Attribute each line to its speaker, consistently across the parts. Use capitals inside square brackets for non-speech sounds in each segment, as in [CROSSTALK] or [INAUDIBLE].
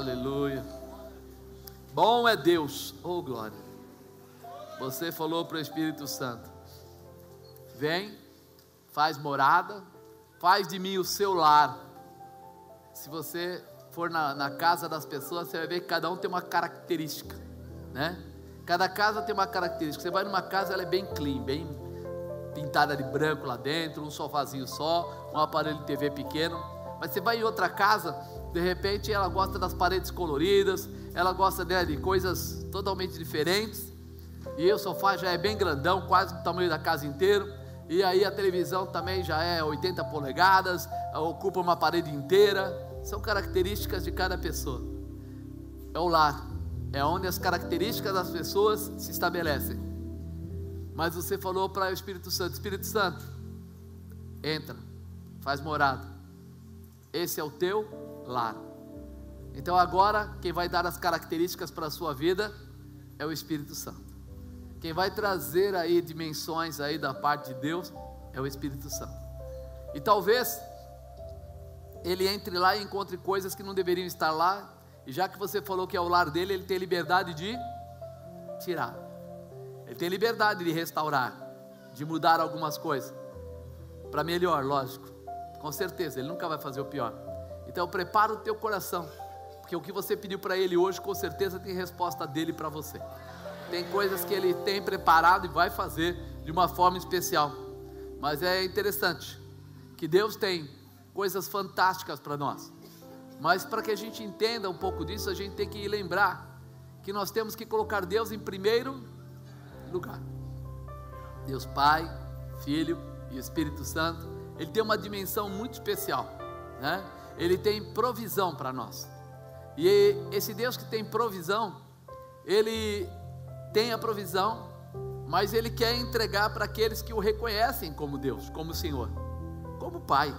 Speaker 1: Aleluia. Bom é Deus, oh glória. Você falou para o Espírito Santo: Vem, faz morada, faz de mim o seu lar. Se você for na, na casa das pessoas, você vai ver que cada um tem uma característica, né? Cada casa tem uma característica. Você vai numa casa, ela é bem clean, bem pintada de branco lá dentro, um sofazinho só, um aparelho de TV pequeno. Mas você vai em outra casa, de repente ela gosta das paredes coloridas, ela gosta né, de coisas totalmente diferentes. E o sofá já é bem grandão, quase do tamanho da casa inteira. E aí a televisão também já é 80 polegadas, ocupa uma parede inteira. São características de cada pessoa. É o lar, é onde as características das pessoas se estabelecem. Mas você falou para o Espírito Santo: Espírito Santo, entra, faz morada. Esse é o teu lar. Então agora, quem vai dar as características para a sua vida é o Espírito Santo. Quem vai trazer aí dimensões aí da parte de Deus é o Espírito Santo. E talvez ele entre lá e encontre coisas que não deveriam estar lá, e já que você falou que é o lar dele, ele tem liberdade de tirar. Ele tem liberdade de restaurar, de mudar algumas coisas para melhor, lógico. Com certeza, ele nunca vai fazer o pior. Então prepara o teu coração, porque o que você pediu para ele hoje, com certeza tem resposta dele para você. Tem coisas que ele tem preparado e vai fazer de uma forma especial. Mas é interessante que Deus tem coisas fantásticas para nós. Mas para que a gente entenda um pouco disso, a gente tem que lembrar que nós temos que colocar Deus em primeiro lugar. Deus Pai, Filho e Espírito Santo, ele tem uma dimensão muito especial, né? Ele tem provisão para nós. E esse Deus que tem provisão, ele tem a provisão, mas ele quer entregar para aqueles que o reconhecem como Deus, como Senhor, como Pai,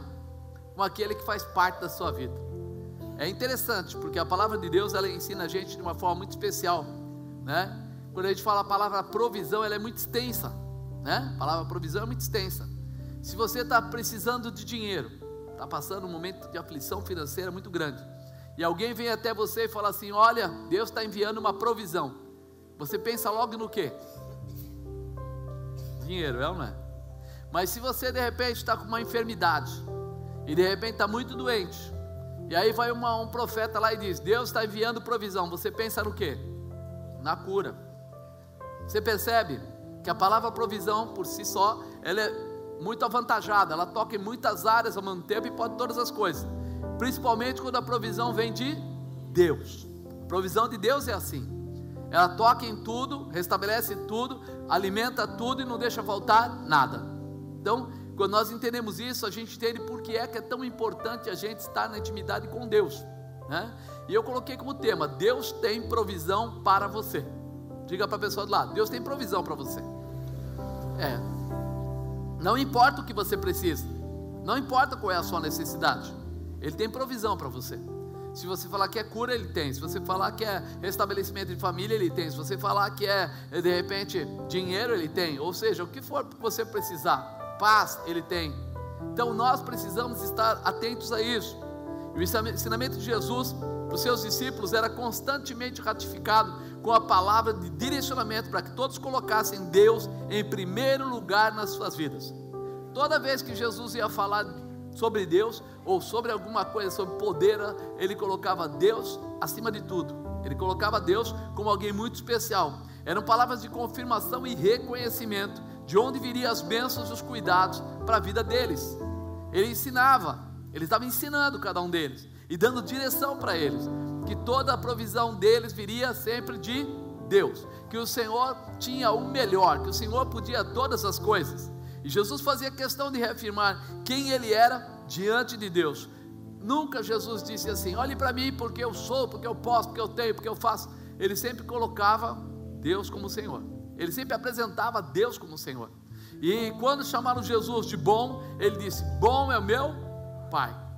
Speaker 1: como aquele que faz parte da sua vida. É interessante, porque a palavra de Deus ela ensina a gente de uma forma muito especial, né? Quando a gente fala a palavra provisão, ela é muito extensa, né? A palavra provisão é muito extensa. Se você está precisando de dinheiro, está passando um momento de aflição financeira muito grande, e alguém vem até você e fala assim: Olha, Deus está enviando uma provisão. Você pensa logo no que? Dinheiro, é ou não é? Mas se você de repente está com uma enfermidade, e de repente está muito doente, e aí vai uma, um profeta lá e diz: Deus está enviando provisão, você pensa no que? Na cura. Você percebe que a palavra provisão por si só, ela é muito avantajada, ela toca em muitas áreas ao mesmo tempo e pode todas as coisas, principalmente quando a provisão vem de Deus. A provisão de Deus é assim. Ela toca em tudo, restabelece tudo, alimenta tudo e não deixa faltar nada. Então, quando nós entendemos isso, a gente entende por que é que é tão importante a gente estar na intimidade com Deus. Né? E eu coloquei como tema: Deus tem provisão para você. Diga para a pessoa do lado: Deus tem provisão para você. É. Não importa o que você precisa, não importa qual é a sua necessidade, Ele tem provisão para você. Se você falar que é cura, ele tem. Se você falar que é restabelecimento de família, ele tem. Se você falar que é, de repente, dinheiro, ele tem. Ou seja, o que for que você precisar, paz, ele tem. Então nós precisamos estar atentos a isso. E o ensinamento de Jesus para os seus discípulos era constantemente ratificado com a palavra de direcionamento para que todos colocassem Deus em primeiro lugar nas suas vidas. Toda vez que Jesus ia falar sobre Deus ou sobre alguma coisa, sobre poder, ele colocava Deus acima de tudo. Ele colocava Deus como alguém muito especial. Eram palavras de confirmação e reconhecimento de onde viriam as bênçãos e os cuidados para a vida deles. Ele ensinava, ele estava ensinando cada um deles e dando direção para eles, que toda a provisão deles viria sempre de Deus, que o Senhor tinha o melhor, que o Senhor podia todas as coisas. E Jesus fazia questão de reafirmar quem ele era diante de Deus. Nunca Jesus disse assim: olhe para mim porque eu sou, porque eu posso, porque eu tenho, porque eu faço. Ele sempre colocava Deus como Senhor. Ele sempre apresentava Deus como Senhor. E quando chamaram Jesus de bom, ele disse: Bom é o meu Pai.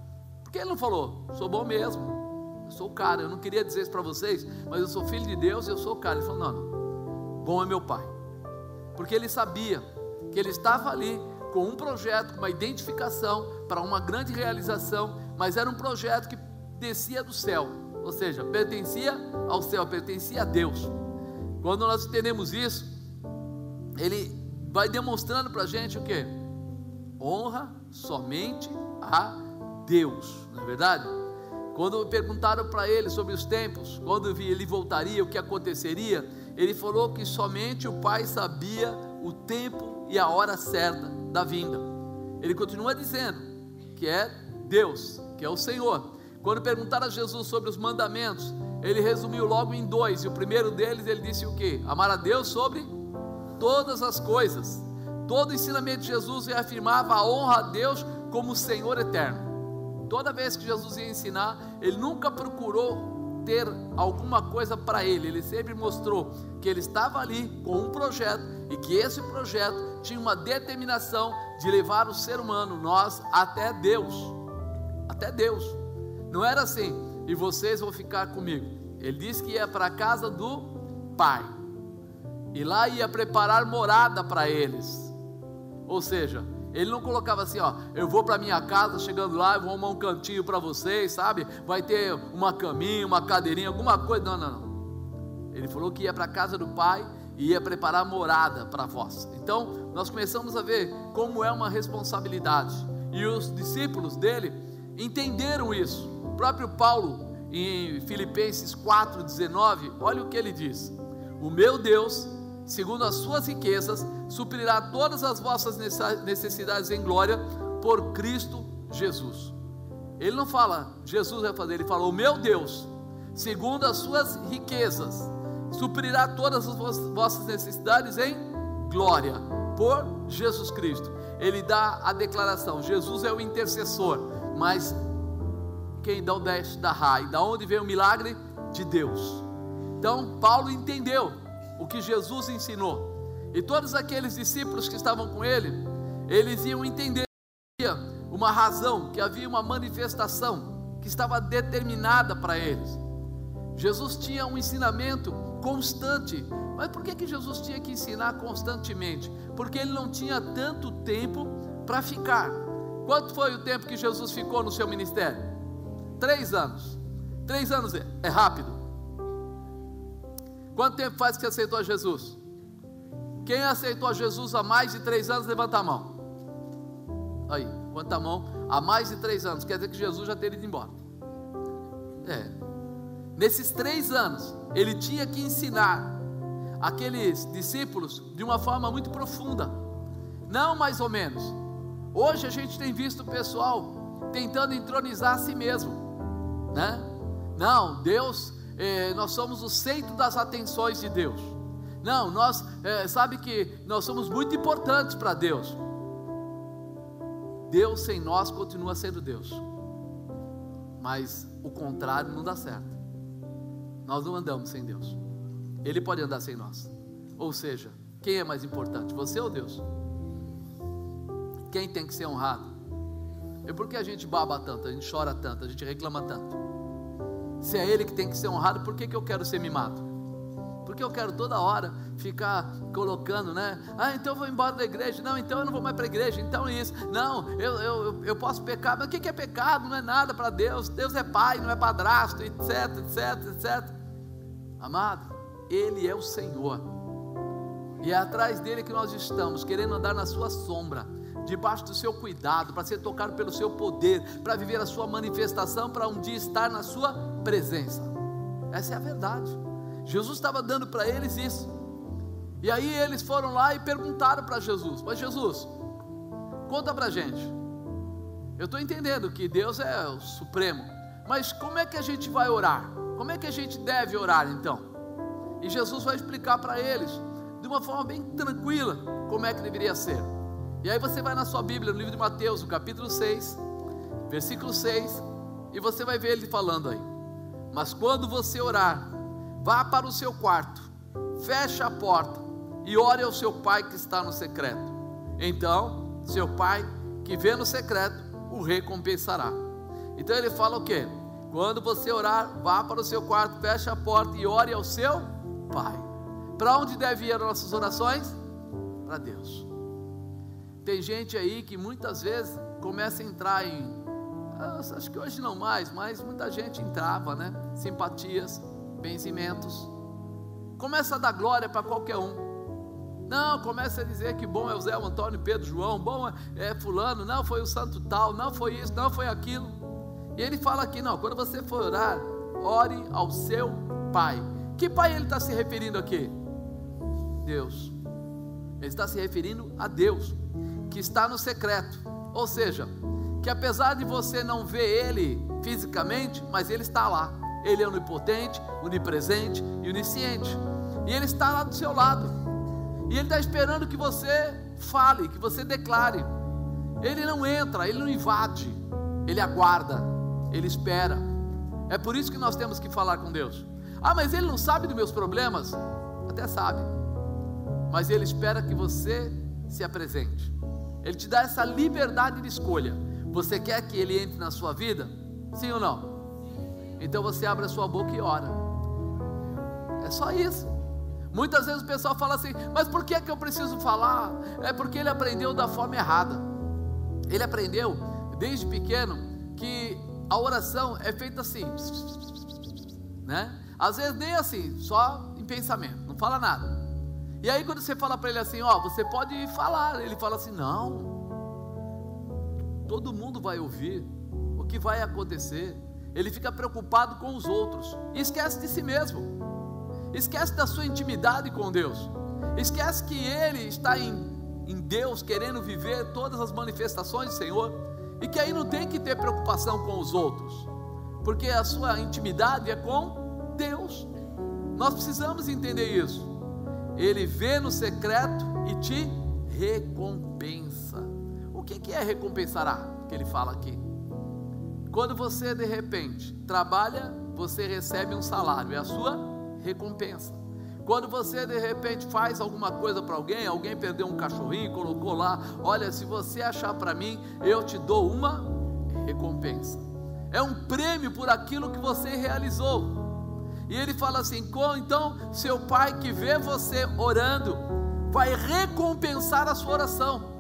Speaker 1: Porque ele não falou, sou bom mesmo, eu sou o cara. Eu não queria dizer isso para vocês, mas eu sou filho de Deus e eu sou o cara. Ele falou: Não, não, bom é meu Pai. Porque ele sabia que ele estava ali com um projeto, com uma identificação para uma grande realização, mas era um projeto que descia do céu, ou seja, pertencia ao céu, pertencia a Deus. Quando nós entendemos isso, ele vai demonstrando para a gente o que? Honra somente a Deus, não é verdade? Quando perguntaram para ele sobre os tempos, quando ele voltaria, o que aconteceria, ele falou que somente o Pai sabia o tempo e a hora certa da vinda. Ele continua dizendo que é Deus, que é o Senhor. Quando perguntaram a Jesus sobre os mandamentos, ele resumiu logo em dois, e o primeiro deles ele disse o que? Amar a Deus sobre todas as coisas. Todo o ensinamento de Jesus reafirmava a honra a Deus como Senhor eterno. Toda vez que Jesus ia ensinar, ele nunca procurou ter alguma coisa para ele, ele sempre mostrou que ele estava ali com um projeto e que esse projeto tinha uma determinação de levar o ser humano, nós, até Deus. Até Deus. Não era assim, e vocês vão ficar comigo. Ele disse que ia para a casa do Pai, e lá ia preparar morada para eles. Ou seja, ele não colocava assim, ó, eu vou para minha casa, chegando lá, eu vou arrumar um cantinho para vocês, sabe? Vai ter uma caminha, uma cadeirinha, alguma coisa. Não, não, não. Ele falou que ia para a casa do Pai e ia preparar morada para vós. Então, nós começamos a ver como é uma responsabilidade. E os discípulos dele entenderam isso. O próprio Paulo, em Filipenses 4,19, olha o que ele diz: O meu Deus segundo as suas riquezas, suprirá todas as vossas necessidades em glória por Cristo Jesus. Ele não fala, Jesus vai fazer, ele fala, o meu Deus, segundo as suas riquezas, suprirá todas as vossas necessidades em glória por Jesus Cristo. Ele dá a declaração: Jesus é o intercessor, mas quem dá o deste da raia, da onde vem o milagre? De Deus. Então, Paulo entendeu o que Jesus ensinou. E todos aqueles discípulos que estavam com ele, eles iam entender uma razão, que havia uma manifestação que estava determinada para eles. Jesus tinha um ensinamento constante. Mas por que, que Jesus tinha que ensinar constantemente? Porque ele não tinha tanto tempo para ficar. Quanto foi o tempo que Jesus ficou no seu ministério? Três anos. Três anos é, é rápido. Quanto tempo faz que aceitou a Jesus? Quem aceitou a Jesus há mais de três anos, levanta a mão. Aí, levanta a mão. Há mais de três anos, quer dizer que Jesus já teria ido embora. É. Nesses três anos, ele tinha que ensinar aqueles discípulos de uma forma muito profunda. Não mais ou menos. Hoje a gente tem visto o pessoal tentando entronizar a si mesmo, né? Não, Deus é, nós somos o centro das atenções de Deus. Não, nós, é, sabe que nós somos muito importantes para Deus. Deus sem nós continua sendo Deus. Mas o contrário não dá certo. Nós não andamos sem Deus. Ele pode andar sem nós. Ou seja, quem é mais importante, você ou Deus? Quem tem que ser honrado? E por que a gente baba tanto, a gente chora tanto, a gente reclama tanto? Se é Ele que tem que ser honrado, por que, que eu quero ser mimado? Porque eu quero toda hora ficar colocando, né? Ah, então eu vou embora da igreja. Não, então eu não vou mais para a igreja. Então isso. Não, eu, eu, eu posso pecar. Mas o que é pecado? Não é nada para Deus. Deus é pai, não é padrasto, etc, etc, etc. Amado, Ele é o Senhor. E é atrás dele que nós estamos, querendo andar na sua sombra debaixo do seu cuidado, para ser tocado pelo seu poder, para viver a sua manifestação, para um dia estar na sua presença. Essa é a verdade. Jesus estava dando para eles isso. E aí eles foram lá e perguntaram para Jesus: Mas Jesus, conta para a gente. Eu estou entendendo que Deus é o Supremo, mas como é que a gente vai orar? Como é que a gente deve orar então? E Jesus vai explicar para eles, de uma forma bem tranquila, como é que deveria ser. E aí você vai na sua Bíblia, no livro de Mateus, no capítulo 6, versículo 6, e você vai ver ele falando aí. Mas quando você orar, vá para o seu quarto, feche a porta e ore ao seu pai que está no secreto. Então, seu pai que vê no secreto o recompensará. Então ele fala o quê? Quando você orar, vá para o seu quarto, feche a porta e ore ao seu pai. Para onde devem ir as nossas orações? Para Deus. Tem gente aí que muitas vezes começa a entrar em acho que hoje não mais, mas muita gente entrava, né? Simpatias, benzimentos. Começa a dar glória para qualquer um. Não, começa a dizer que bom é o Zé, Antônio, Pedro, João, bom é, é fulano, não foi o santo tal, não foi isso, não foi aquilo. E ele fala aqui, não, quando você for orar, ore ao seu pai. Que pai ele está se referindo aqui? Deus. Ele está se referindo a Deus, que está no secreto. Ou seja, que apesar de você não ver ele fisicamente, mas ele está lá. Ele é onipotente, onipresente e onisciente. E ele está lá do seu lado. E ele está esperando que você fale, que você declare. Ele não entra, ele não invade, ele aguarda, ele espera. É por isso que nós temos que falar com Deus. Ah, mas ele não sabe dos meus problemas? Até sabe mas Ele espera que você se apresente. Ele te dá essa liberdade de escolha. Você quer que Ele entre na sua vida? Sim ou não? Então você abre a sua boca e ora. É só isso. Muitas vezes o pessoal fala assim, mas por que é que eu preciso falar? É porque ele aprendeu da forma errada. Ele aprendeu desde pequeno que a oração é feita assim, né? Às vezes nem assim, só em pensamento, não fala nada. E aí quando você fala para ele assim, ó, você pode falar, ele fala assim, não. Todo mundo vai ouvir o que vai acontecer. Ele fica preocupado com os outros, esquece de si mesmo. Esquece da sua intimidade com Deus. Esquece que ele está em, em Deus querendo viver todas as manifestações do Senhor e que aí não tem que ter preocupação com os outros, porque a sua intimidade é com Deus. Nós precisamos entender isso. Ele vê no secreto e te recompensa. O que, que é recompensará? Que ele fala aqui. Quando você de repente trabalha, você recebe um salário, é a sua recompensa. Quando você de repente faz alguma coisa para alguém, alguém perdeu um cachorrinho, colocou lá, olha, se você achar para mim, eu te dou uma recompensa. É um prêmio por aquilo que você realizou. E ele fala assim: então seu pai que vê você orando, vai recompensar a sua oração.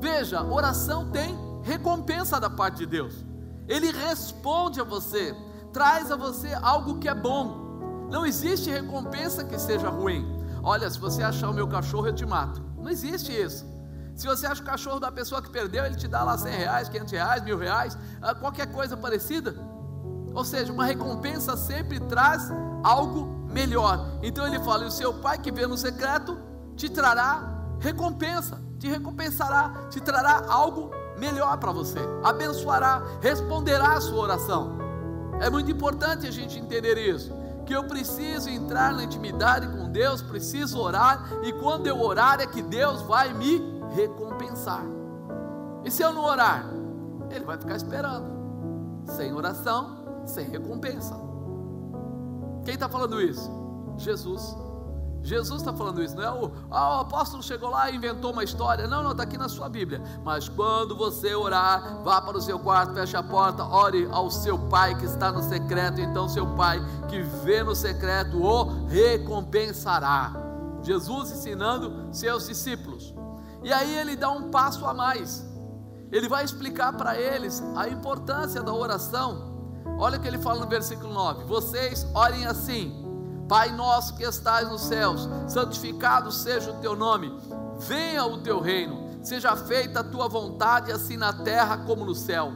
Speaker 1: Veja, oração tem recompensa da parte de Deus. Ele responde a você, traz a você algo que é bom. Não existe recompensa que seja ruim. Olha, se você achar o meu cachorro, eu te mato. Não existe isso. Se você acha o cachorro da pessoa que perdeu, ele te dá lá 100 reais, 500 reais, mil reais, ah, qualquer coisa parecida. Ou seja, uma recompensa sempre traz algo melhor. Então ele fala: e o seu pai que vê no secreto te trará recompensa, te recompensará, te trará algo melhor para você, abençoará, responderá a sua oração. É muito importante a gente entender isso. Que eu preciso entrar na intimidade com Deus, preciso orar, e quando eu orar é que Deus vai me recompensar. E se eu não orar, Ele vai ficar esperando. Sem oração, sem recompensa. Quem está falando isso? Jesus. Jesus está falando isso, não é o, ah, o apóstolo chegou lá e inventou uma história. Não, não, está aqui na sua Bíblia. Mas quando você orar, vá para o seu quarto, feche a porta, ore ao seu pai que está no secreto. Então, seu pai que vê no secreto o recompensará. Jesus ensinando seus discípulos. E aí ele dá um passo a mais. Ele vai explicar para eles a importância da oração Olha o que ele fala no versículo 9: Vocês orem assim, Pai nosso que estás nos céus, santificado seja o teu nome, venha o teu reino, seja feita a tua vontade, assim na terra como no céu.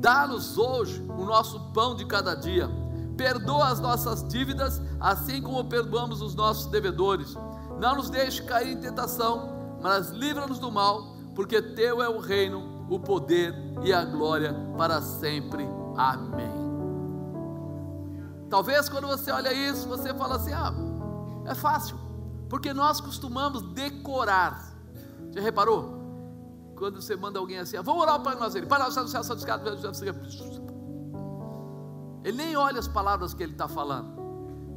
Speaker 1: Dá-nos hoje o nosso pão de cada dia. Perdoa as nossas dívidas, assim como perdoamos os nossos devedores. Não nos deixe cair em tentação, mas livra-nos do mal, porque teu é o reino, o poder e a glória para sempre. Amém. Talvez quando você olha isso, você fala assim: ah, é fácil, porque nós costumamos decorar. Já reparou? Quando você manda alguém assim, ah, vamos orar para nós, ele, ele nem olha as palavras que ele está falando.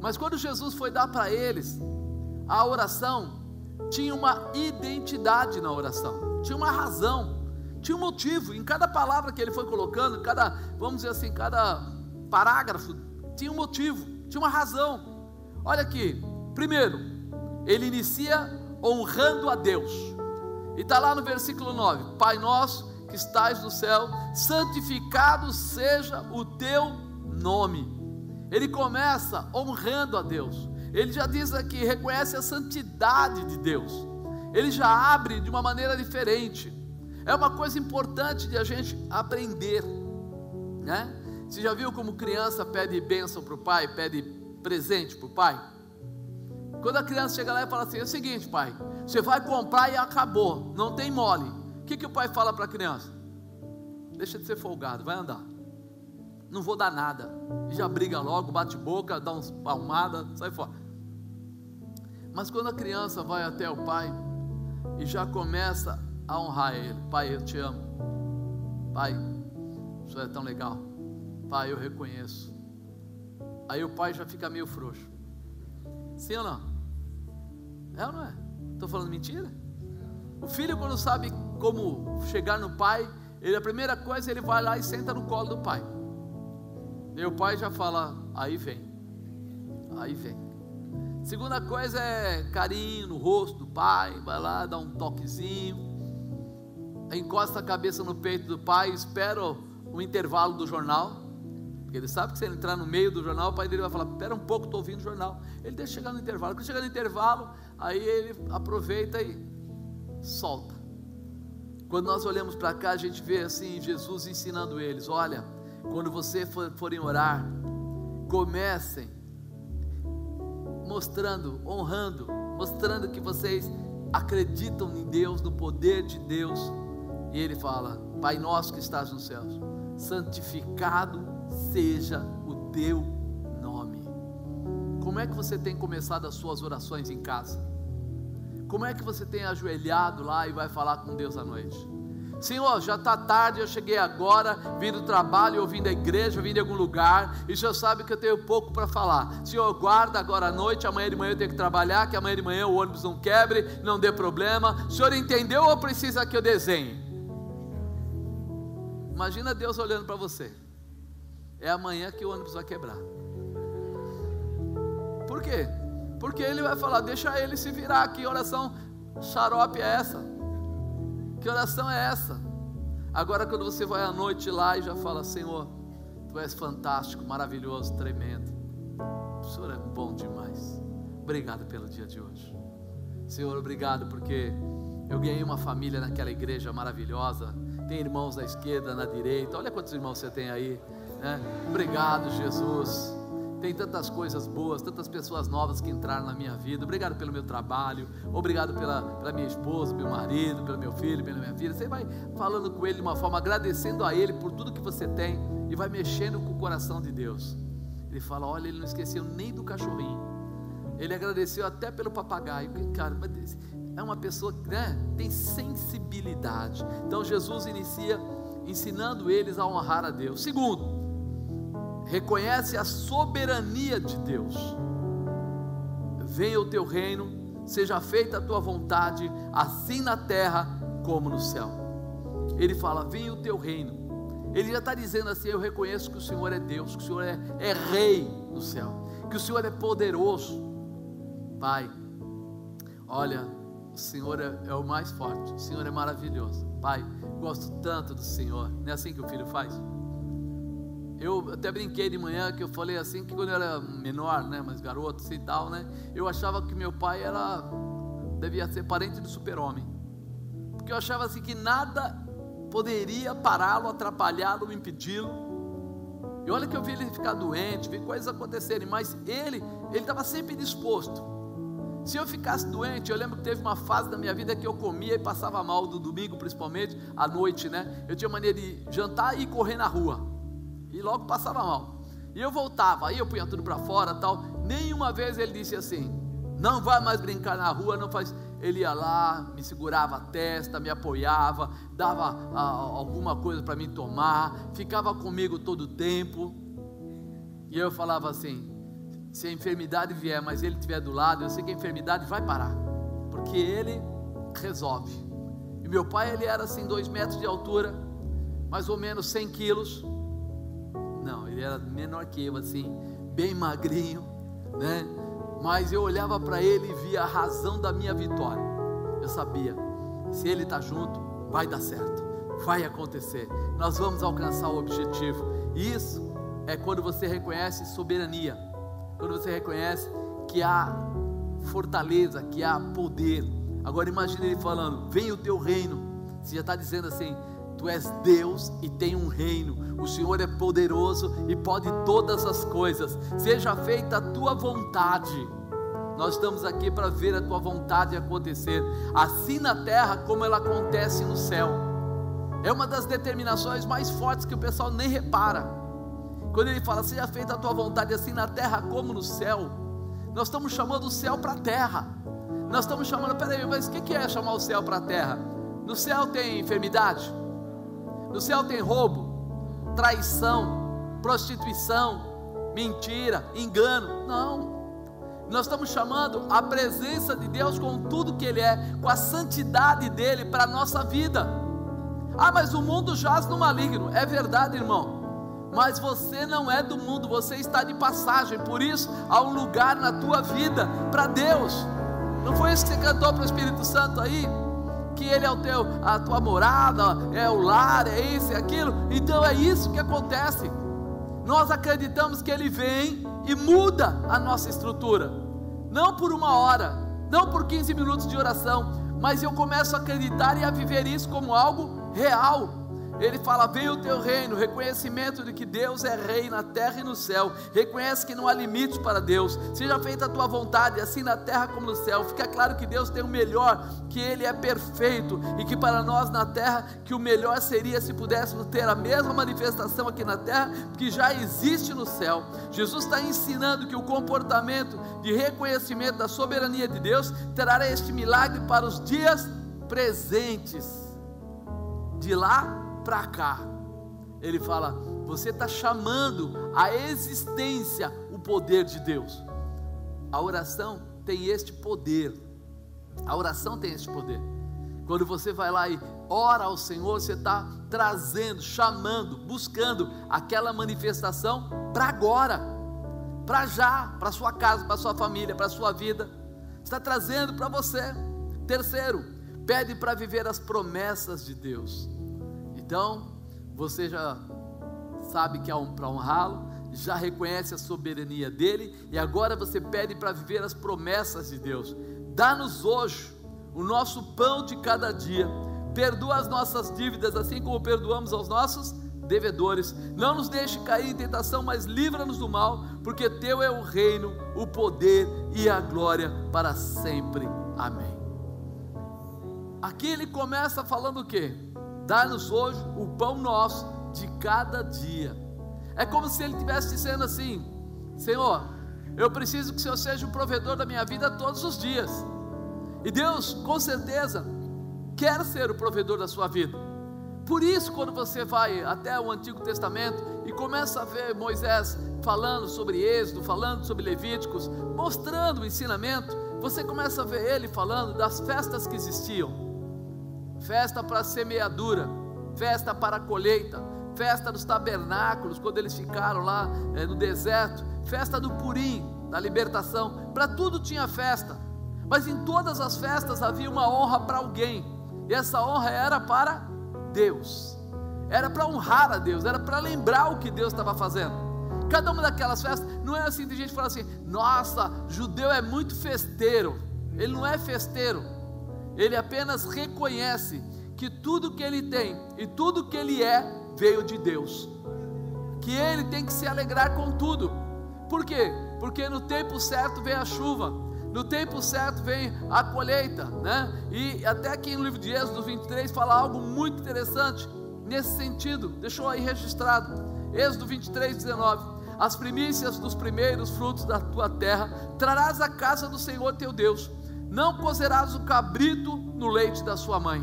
Speaker 1: Mas quando Jesus foi dar para eles a oração, tinha uma identidade na oração, tinha uma razão, tinha um motivo em cada palavra que ele foi colocando, cada, vamos dizer assim, cada parágrafo tinha um motivo, tinha uma razão. Olha aqui, primeiro, ele inicia honrando a Deus. E está lá no versículo 9: Pai nosso que estás no céu, santificado seja o teu nome. Ele começa honrando a Deus. Ele já diz aqui, reconhece a santidade de Deus. Ele já abre de uma maneira diferente. É uma coisa importante de a gente aprender, né? Você já viu como criança pede bênção para o pai, pede presente para o pai? Quando a criança chega lá e fala assim: é o seguinte, pai, você vai comprar e acabou, não tem mole. O que, que o pai fala para a criança? Deixa de ser folgado, vai andar. Não vou dar nada. Já briga logo, bate boca, dá uns palmada, sai fora. Mas quando a criança vai até o pai e já começa a honrar ele, pai, eu te amo. Pai, o senhor é tão legal. Pai, eu reconheço. Aí o pai já fica meio frouxo. Sim ou não? É ou não é? Estou falando mentira? O filho, quando sabe como chegar no pai, ele, a primeira coisa, ele vai lá e senta no colo do pai. E o pai já fala: aí vem, aí vem. Segunda coisa é carinho no rosto do pai, vai lá, dá um toquezinho, encosta a cabeça no peito do pai, espera o intervalo do jornal, porque ele sabe que se ele entrar no meio do jornal, o pai dele vai falar: Espera um pouco, estou ouvindo o jornal. Ele deixa chegar no intervalo. Quando chegar no intervalo, aí ele aproveita e solta. Quando nós olhamos para cá, a gente vê assim Jesus ensinando eles: Olha, quando você for, forem orar, comecem mostrando, honrando, mostrando que vocês acreditam em Deus, no poder de Deus. E ele fala: Pai nosso que estás nos céus, santificado seja o teu nome. Como é que você tem começado as suas orações em casa? Como é que você tem ajoelhado lá e vai falar com Deus à noite? Senhor, já está tarde, eu cheguei agora, vim do trabalho, ou vim da igreja, ou vim de algum lugar, e o Senhor sabe que eu tenho pouco para falar. Senhor, guarda agora à noite, amanhã de manhã eu tenho que trabalhar, que amanhã de manhã o ônibus não quebre, não dê problema. O Senhor entendeu ou precisa que eu desenhe? Imagina Deus olhando para você. É amanhã que o ônibus vai quebrar. Por quê? Porque ele vai falar, deixa ele se virar, que oração xarope é essa? Que oração é essa? Agora, quando você vai à noite lá e já fala, Senhor, Tu és fantástico, maravilhoso, tremendo. O Senhor é bom demais. Obrigado pelo dia de hoje. Senhor, obrigado porque eu ganhei uma família naquela igreja maravilhosa. Tem irmãos na esquerda, na direita. Olha quantos irmãos você tem aí. Né? Obrigado, Jesus. Tem tantas coisas boas, tantas pessoas novas que entraram na minha vida. Obrigado pelo meu trabalho, obrigado pela, pela minha esposa, meu marido, pelo meu filho, pela minha filha. Você vai falando com ele de uma forma, agradecendo a ele por tudo que você tem e vai mexendo com o coração de Deus. Ele fala: Olha, ele não esqueceu nem do cachorrinho. Ele agradeceu até pelo papagaio. Cara, é uma pessoa que né, tem sensibilidade. Então Jesus inicia ensinando eles a honrar a Deus. Segundo, reconhece a soberania de Deus. Venha o teu reino, seja feita a tua vontade, assim na terra como no céu. Ele fala: Venha o teu reino. Ele já está dizendo assim: Eu reconheço que o Senhor é Deus, que o Senhor é, é Rei no céu, que o Senhor é poderoso. Pai, olha, o Senhor é, é o mais forte, o Senhor é maravilhoso. Pai, gosto tanto do Senhor. Não é assim que o filho faz? Eu até brinquei de manhã que eu falei assim que quando eu era menor, né, mas garoto assim e tal, né, eu achava que meu pai era devia ser parente do super-homem. Porque eu achava assim que nada poderia pará-lo, atrapalhá-lo, impedi-lo. E olha que eu vi ele ficar doente, vi coisas acontecerem, mas ele, ele estava sempre disposto. Se eu ficasse doente, eu lembro que teve uma fase da minha vida que eu comia e passava mal, do domingo principalmente, à noite, né? Eu tinha maneira de jantar e correr na rua e logo passava mal. E eu voltava, aí eu punha tudo para fora tal. Nenhuma vez ele disse assim: não vai mais brincar na rua, não faz. Ele ia lá, me segurava a testa, me apoiava, dava a, alguma coisa para mim tomar, ficava comigo todo o tempo. E eu falava assim: se a enfermidade vier, mas ele estiver do lado, eu sei que a enfermidade vai parar, porque ele resolve. E meu pai, ele era assim, dois metros de altura, mais ou menos 100 quilos não, ele era menor que eu, assim, bem magrinho, né? Mas eu olhava para ele e via a razão da minha vitória. Eu sabia, se ele está junto, vai dar certo. vai acontecer. Nós vamos alcançar o objetivo. Isso é quando você reconhece soberania, quando você reconhece que há fortaleza, que há poder. Agora imagine ele falando: Vem o teu reino. Você já está dizendo assim: Tu és Deus e tem um reino. O Senhor é poderoso e pode todas as coisas. Seja feita a tua vontade. Nós estamos aqui para ver a tua vontade acontecer, assim na terra como ela acontece no céu. É uma das determinações mais fortes que o pessoal nem repara. Quando ele fala, seja feita a tua vontade, assim na terra como no céu. Nós estamos chamando o céu para a terra. Nós estamos chamando, peraí, mas o que é chamar o céu para a terra? No céu tem enfermidade, no céu tem roubo, traição, prostituição, mentira, engano. Não. Nós estamos chamando a presença de Deus com tudo que Ele é, com a santidade dele para a nossa vida. Ah, mas o mundo jaz no maligno. É verdade, irmão. Mas você não é do mundo, você está de passagem. Por isso, há um lugar na tua vida para Deus. Não foi isso que você cantou para o Espírito Santo aí? Que ele é o teu, a tua morada, é o lar, é isso é aquilo. Então é isso que acontece. Nós acreditamos que ele vem e muda a nossa estrutura. Não por uma hora, não por 15 minutos de oração, mas eu começo a acreditar e a viver isso como algo real. Ele fala: Venha o teu reino, reconhecimento de que Deus é rei na terra e no céu. Reconhece que não há limites para Deus. Seja feita a tua vontade, assim na terra como no céu. Fica claro que Deus tem o melhor, que Ele é perfeito e que para nós na terra, que o melhor seria se pudéssemos ter a mesma manifestação aqui na terra que já existe no céu. Jesus está ensinando que o comportamento de reconhecimento da soberania de Deus terá este milagre para os dias presentes. De lá para cá. Ele fala: você está chamando a existência o poder de Deus. A oração tem este poder. A oração tem este poder. Quando você vai lá e ora ao Senhor, você está trazendo, chamando, buscando aquela manifestação para agora, para já, para sua casa, para sua família, para sua vida. Está trazendo para você. Terceiro, pede para viver as promessas de Deus. Então, você já sabe que é um, para honrá-lo, já reconhece a soberania dele, e agora você pede para viver as promessas de Deus. Dá-nos hoje o nosso pão de cada dia, perdoa as nossas dívidas, assim como perdoamos aos nossos devedores. Não nos deixe cair em tentação, mas livra-nos do mal, porque teu é o reino, o poder e a glória para sempre. Amém. Aqui ele começa falando o quê? Dá-nos hoje o pão nosso de cada dia. É como se ele estivesse dizendo assim: Senhor, eu preciso que o Senhor seja o provedor da minha vida todos os dias. E Deus, com certeza, quer ser o provedor da sua vida. Por isso, quando você vai até o Antigo Testamento e começa a ver Moisés falando sobre Êxodo, falando sobre Levíticos, mostrando o ensinamento, você começa a ver ele falando das festas que existiam festa para a semeadura, festa para a colheita, festa dos tabernáculos, quando eles ficaram lá é, no deserto, festa do Purim, da libertação, para tudo tinha festa, mas em todas as festas havia uma honra para alguém, e essa honra era para Deus, era para honrar a Deus, era para lembrar o que Deus estava fazendo. Cada uma daquelas festas, não é assim, tem gente que fala assim: nossa, judeu é muito festeiro, ele não é festeiro, ele apenas reconhece que tudo que ele tem e tudo que ele é veio de Deus. Que ele tem que se alegrar com tudo. Por quê? Porque no tempo certo vem a chuva, no tempo certo vem a colheita, né? E até aqui no livro de Êxodo 23 fala algo muito interessante nesse sentido. Deixou aí registrado. Êxodo 23, 19. As primícias dos primeiros frutos da tua terra trarás à casa do Senhor teu Deus não cozerás o cabrito no leite da sua mãe.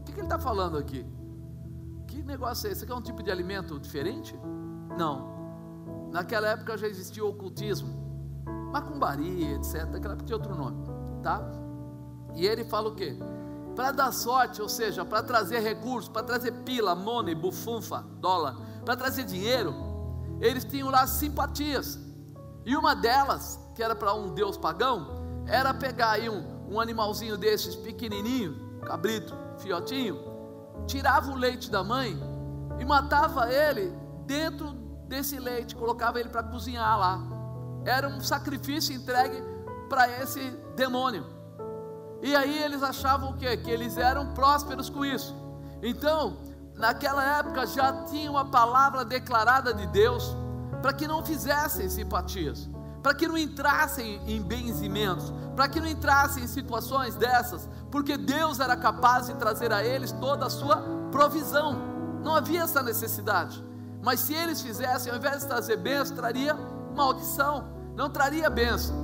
Speaker 1: O que, ele está falando aqui? Que negócio é esse? Aqui é um tipo de alimento diferente? Não. Naquela época já existia o ocultismo, macumbaria, etc. Naquela época tinha outro nome, tá? E ele fala o quê? Para dar sorte, ou seja, para trazer recursos, para trazer pila, money, bufunfa, dólar, para trazer dinheiro, eles tinham lá simpatias. E uma delas, que era para um deus pagão, era pegar aí um, um animalzinho desses pequenininho, cabrito, fiotinho, tirava o leite da mãe e matava ele dentro desse leite, colocava ele para cozinhar lá. Era um sacrifício entregue para esse demônio. E aí eles achavam o quê? Que eles eram prósperos com isso. Então, naquela época já tinha uma palavra declarada de Deus para que não fizessem simpatias, para que não entrassem em benzimentos, para que não entrassem em situações dessas, porque Deus era capaz de trazer a eles toda a sua provisão. Não havia essa necessidade. Mas se eles fizessem, ao invés de trazer bênção, traria maldição, não traria bênção.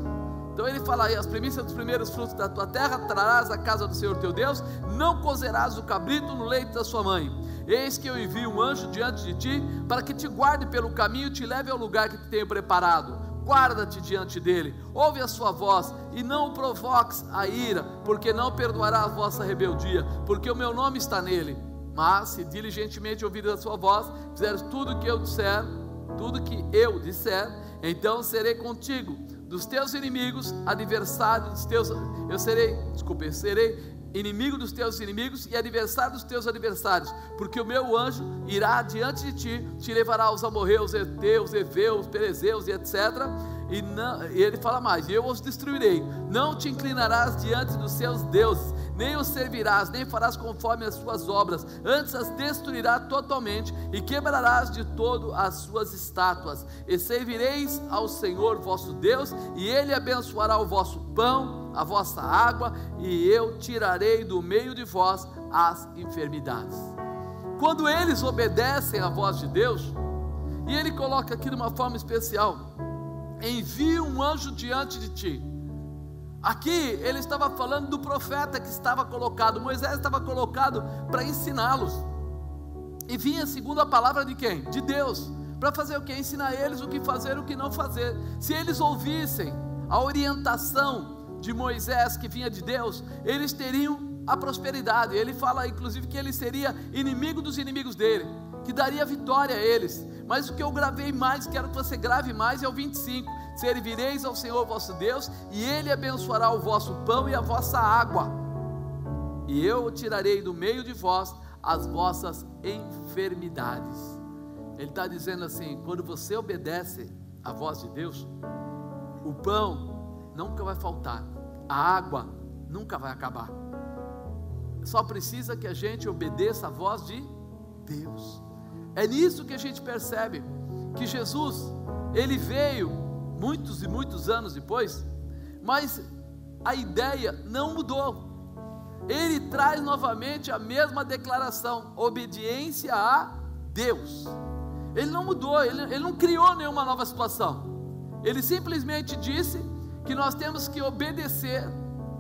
Speaker 1: Então ele fala aí: as primícias dos primeiros frutos da tua terra trarás à casa do Senhor teu Deus, não cozerás o cabrito no leito da sua mãe. Eis que eu envio um anjo diante de ti, para que te guarde pelo caminho e te leve ao lugar que te tenho preparado. Guarda-te diante dele, ouve a sua voz e não o provoques a ira, porque não perdoará a vossa rebeldia, porque o meu nome está nele. Mas se diligentemente ouvires a sua voz, fizeres tudo o que eu disser, tudo que eu disser, então serei contigo dos teus inimigos, adversário dos teus, eu serei, desculpe, eu serei inimigo dos teus inimigos e adversário dos teus adversários, porque o meu anjo irá diante de ti, te levará aos amorreus, eteus, eveus, perezeus e etc. E, não, ele fala mais: eu os destruirei. Não te inclinarás diante dos seus deuses, nem os servirás, nem farás conforme as suas obras, antes as destruirá totalmente e quebrarás de todo as suas estátuas. E servireis ao Senhor vosso Deus, e ele abençoará o vosso pão, a vossa água, e eu tirarei do meio de vós as enfermidades. Quando eles obedecem à voz de Deus, e ele coloca aqui de uma forma especial: envia um anjo diante de ti Aqui ele estava falando do profeta que estava colocado, Moisés estava colocado para ensiná-los. E vinha segundo a palavra de quem? De Deus. Para fazer o que? Ensinar eles o que fazer o que não fazer. Se eles ouvissem a orientação de Moisés que vinha de Deus, eles teriam a prosperidade. Ele fala inclusive que ele seria inimigo dos inimigos dele, que daria vitória a eles. Mas o que eu gravei mais, quero que você grave mais, é o 25 servireis ao Senhor vosso Deus, e Ele abençoará o vosso pão e a vossa água, e eu tirarei do meio de vós as vossas enfermidades. Ele está dizendo assim: quando você obedece à voz de Deus, o pão nunca vai faltar, a água nunca vai acabar. Só precisa que a gente obedeça a voz de Deus. É nisso que a gente percebe que Jesus, ele veio muitos e muitos anos depois, mas a ideia não mudou. Ele traz novamente a mesma declaração: obediência a Deus. Ele não mudou, ele, ele não criou nenhuma nova situação. Ele simplesmente disse que nós temos que obedecer,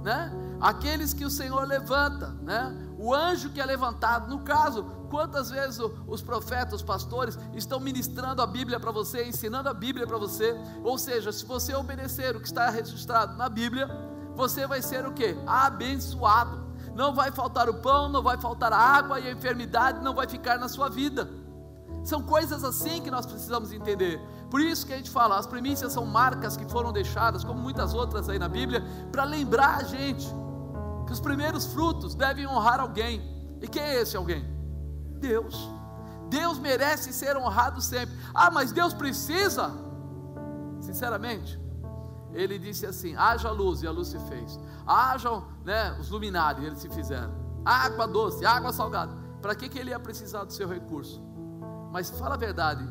Speaker 1: né? Aqueles que o Senhor levanta, né? O anjo que é levantado, no caso, quantas vezes os profetas, os pastores estão ministrando a Bíblia para você, ensinando a Bíblia para você? Ou seja, se você obedecer o que está registrado na Bíblia, você vai ser o que? Abençoado. Não vai faltar o pão, não vai faltar a água e a enfermidade não vai ficar na sua vida. São coisas assim que nós precisamos entender. Por isso que a gente fala, as primícias são marcas que foram deixadas, como muitas outras aí na Bíblia, para lembrar a gente que os primeiros frutos devem honrar alguém. E quem é esse alguém? Deus. Deus merece ser honrado sempre. Ah, mas Deus precisa? Sinceramente, ele disse assim: haja luz, e a luz se fez. Hajam né, os luminares, eles se fizeram. Água doce, água salgada. Para que, que ele ia precisar do seu recurso? Mas fala a verdade: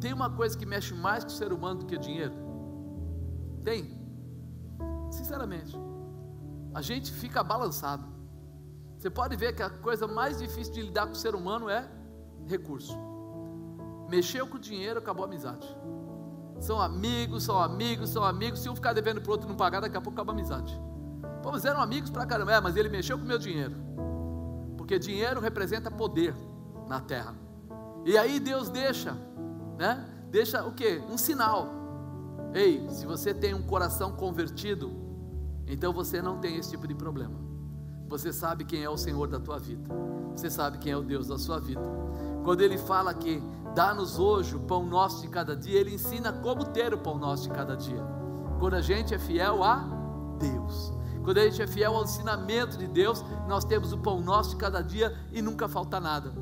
Speaker 1: tem uma coisa que mexe mais com o ser humano do que dinheiro? Tem. Sinceramente a gente fica balançado. Você pode ver que a coisa mais difícil de lidar com o ser humano é recurso. Mexeu com o dinheiro, acabou a amizade. São amigos, são amigos, são amigos. Se um ficar devendo para o outro e não pagar, daqui a pouco acaba a amizade. Pô, eram amigos para caramba. É, mas ele mexeu com o meu dinheiro. Porque dinheiro representa poder na terra. E aí Deus deixa, né? Deixa o que? Um sinal. Ei, se você tem um coração convertido, então você não tem esse tipo de problema. Você sabe quem é o Senhor da tua vida. Você sabe quem é o Deus da sua vida. Quando ele fala que dá-nos hoje o pão nosso de cada dia, ele ensina como ter o pão nosso de cada dia. Quando a gente é fiel a Deus. quando a gente é fiel ao ensinamento de Deus, nós temos o pão nosso de cada dia e nunca falta nada.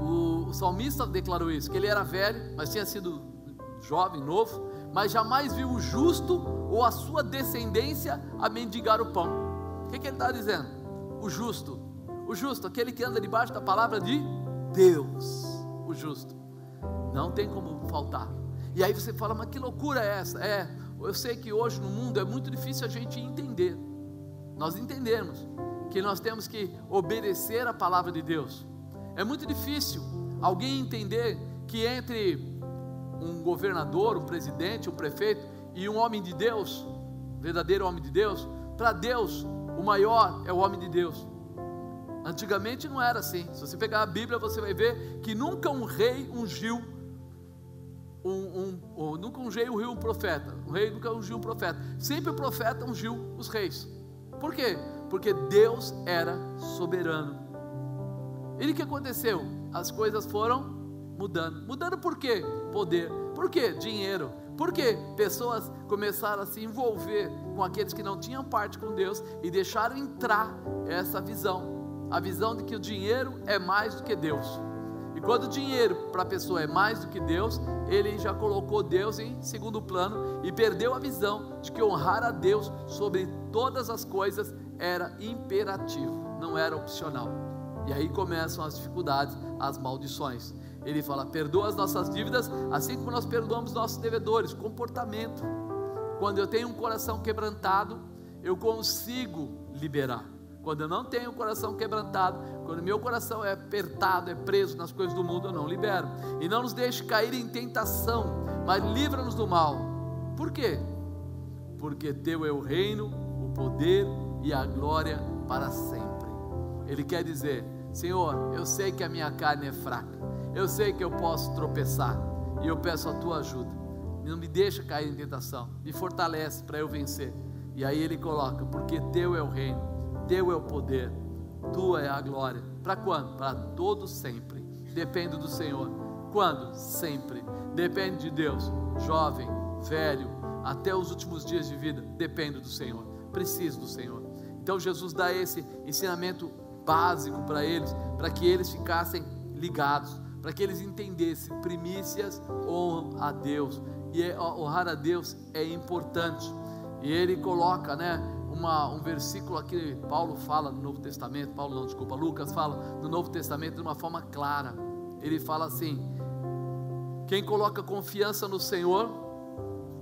Speaker 1: O, o salmista declarou isso, que ele era velho, mas tinha sido jovem, novo, mas jamais viu o justo ou a sua descendência a mendigar o pão. Que, que ele está dizendo? O justo, o justo, aquele que anda debaixo da palavra de Deus, o justo, não tem como faltar. E aí você fala, mas que loucura é essa? É, eu sei que hoje no mundo é muito difícil a gente entender, nós entendemos que nós temos que obedecer a palavra de Deus. É muito difícil alguém entender que entre um governador, um presidente, um prefeito e um homem de Deus, verdadeiro homem de Deus, para Deus o maior é o homem de Deus. Antigamente não era assim. Se você pegar a Bíblia, você vai ver que nunca um rei ungiu um, um, um, nunca ungiu um profeta. O rei nunca ungiu um profeta. Sempre o profeta ungiu os reis. Por quê? Porque Deus era soberano. E o que aconteceu? As coisas foram mudando. Mudando por quê? Poder. Por quê? Dinheiro. Por quê? Pessoas começaram a se envolver com aqueles que não tinham parte com Deus e deixaram entrar essa visão. A visão de que o dinheiro é mais do que Deus. E quando o dinheiro para a pessoa é mais do que Deus, ele já colocou Deus em segundo plano e perdeu a visão de que honrar a Deus sobre todas as coisas era imperativo, não era opcional. E aí começam as dificuldades, as maldições. Ele fala: perdoa as nossas dívidas, assim como nós perdoamos nossos devedores. Comportamento. Quando eu tenho um coração quebrantado, eu consigo liberar. Quando eu não tenho o coração quebrantado, quando meu coração é apertado, é preso nas coisas do mundo, eu não libero. E não nos deixe cair em tentação, mas livra-nos do mal. Por quê? Porque teu é o reino, o poder e a glória para sempre. Ele quer dizer: Senhor, eu sei que a minha carne é fraca, eu sei que eu posso tropeçar, e eu peço a tua ajuda. Não me deixa cair em tentação, me fortalece para eu vencer. E aí ele coloca: Porque teu é o reino teu é o poder, tua é a glória. Para quando? Para todo sempre. Depende do Senhor. Quando? Sempre. Depende de Deus. Jovem, velho, até os últimos dias de vida, depende do Senhor. Preciso do Senhor. Então Jesus dá esse ensinamento básico para eles, para que eles ficassem ligados, para que eles entendessem primícias honram a Deus. E é, honrar a Deus é importante. E ele coloca, né? uma, um versículo aqui, Paulo fala no Novo Testamento, Paulo não, desculpa, Lucas fala no Novo Testamento de uma forma clara. Ele fala assim: quem coloca confiança no Senhor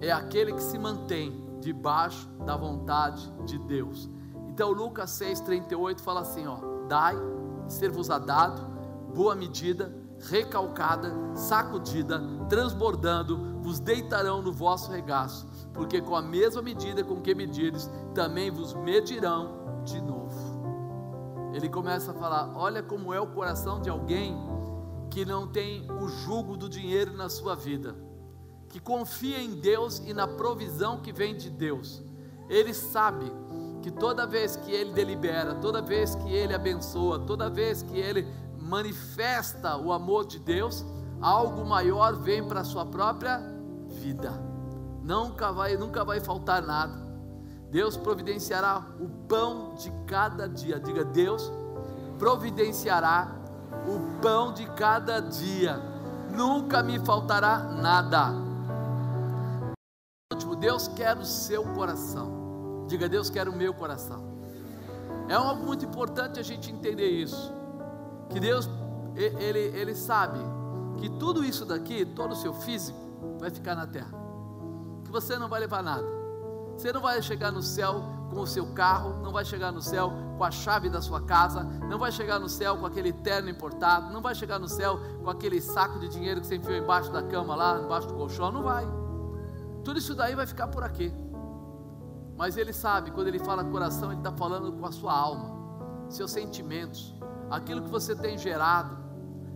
Speaker 1: é aquele que se mantém debaixo da vontade de Deus. Então Lucas 6,38 fala assim: ó, dai, ser-vos-á dado, boa medida, recalcada, sacudida, transbordando, vos deitarão no vosso regaço porque com a mesma medida com que medires, também vos medirão de novo. Ele começa a falar: olha como é o coração de alguém que não tem o jugo do dinheiro na sua vida, que confia em Deus e na provisão que vem de Deus. Ele sabe que toda vez que ele delibera, toda vez que ele abençoa, toda vez que ele manifesta o amor de Deus, algo maior vem para a sua própria vida nunca vai, nunca vai faltar nada. Deus providenciará o pão de cada dia. Diga, Deus providenciará o pão de cada dia. Nunca me faltará nada. Último, Deus quer o seu coração. Diga, Deus quer o meu coração. É algo muito importante a gente entender isso. Que Deus, ele, ele sabe que tudo isso daqui, todo o seu físico, vai ficar na terra você não vai levar nada. Você não vai chegar no céu com o seu carro, não vai chegar no céu com a chave da sua casa, não vai chegar no céu com aquele terno importado, não vai chegar no céu com aquele saco de dinheiro que você enfiou embaixo da cama lá, embaixo do colchão, não vai. Tudo isso daí vai ficar por aqui. Mas ele sabe, quando ele fala coração, ele está falando com a sua alma, seus sentimentos, aquilo que você tem gerado.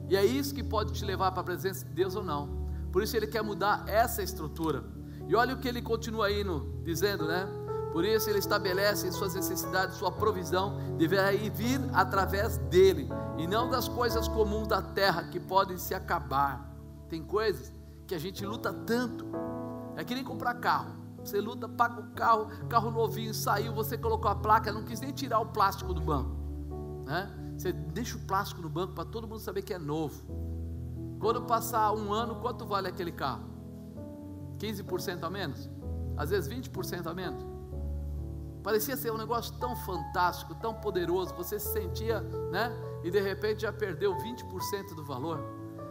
Speaker 1: E é isso que pode te levar para a presença de Deus ou não. Por isso ele quer mudar essa estrutura. E olha o que ele continua indo, dizendo, né? Por isso ele estabelece suas necessidades, sua provisão deverá vir através dele e não das coisas comuns da terra que podem se acabar. Tem coisas que a gente luta tanto, é que nem comprar carro. você luta, paga o carro, carro novinho, saiu, você colocou a placa, não quis nem tirar o plástico do banco. Né? Você deixa o plástico no banco para todo mundo saber que é novo. Quando passar um ano, quanto vale aquele carro? 15% a menos? Às vezes 20% a menos? Parecia ser um negócio tão fantástico, tão poderoso, você se sentia, né? E de repente já perdeu 20% do valor.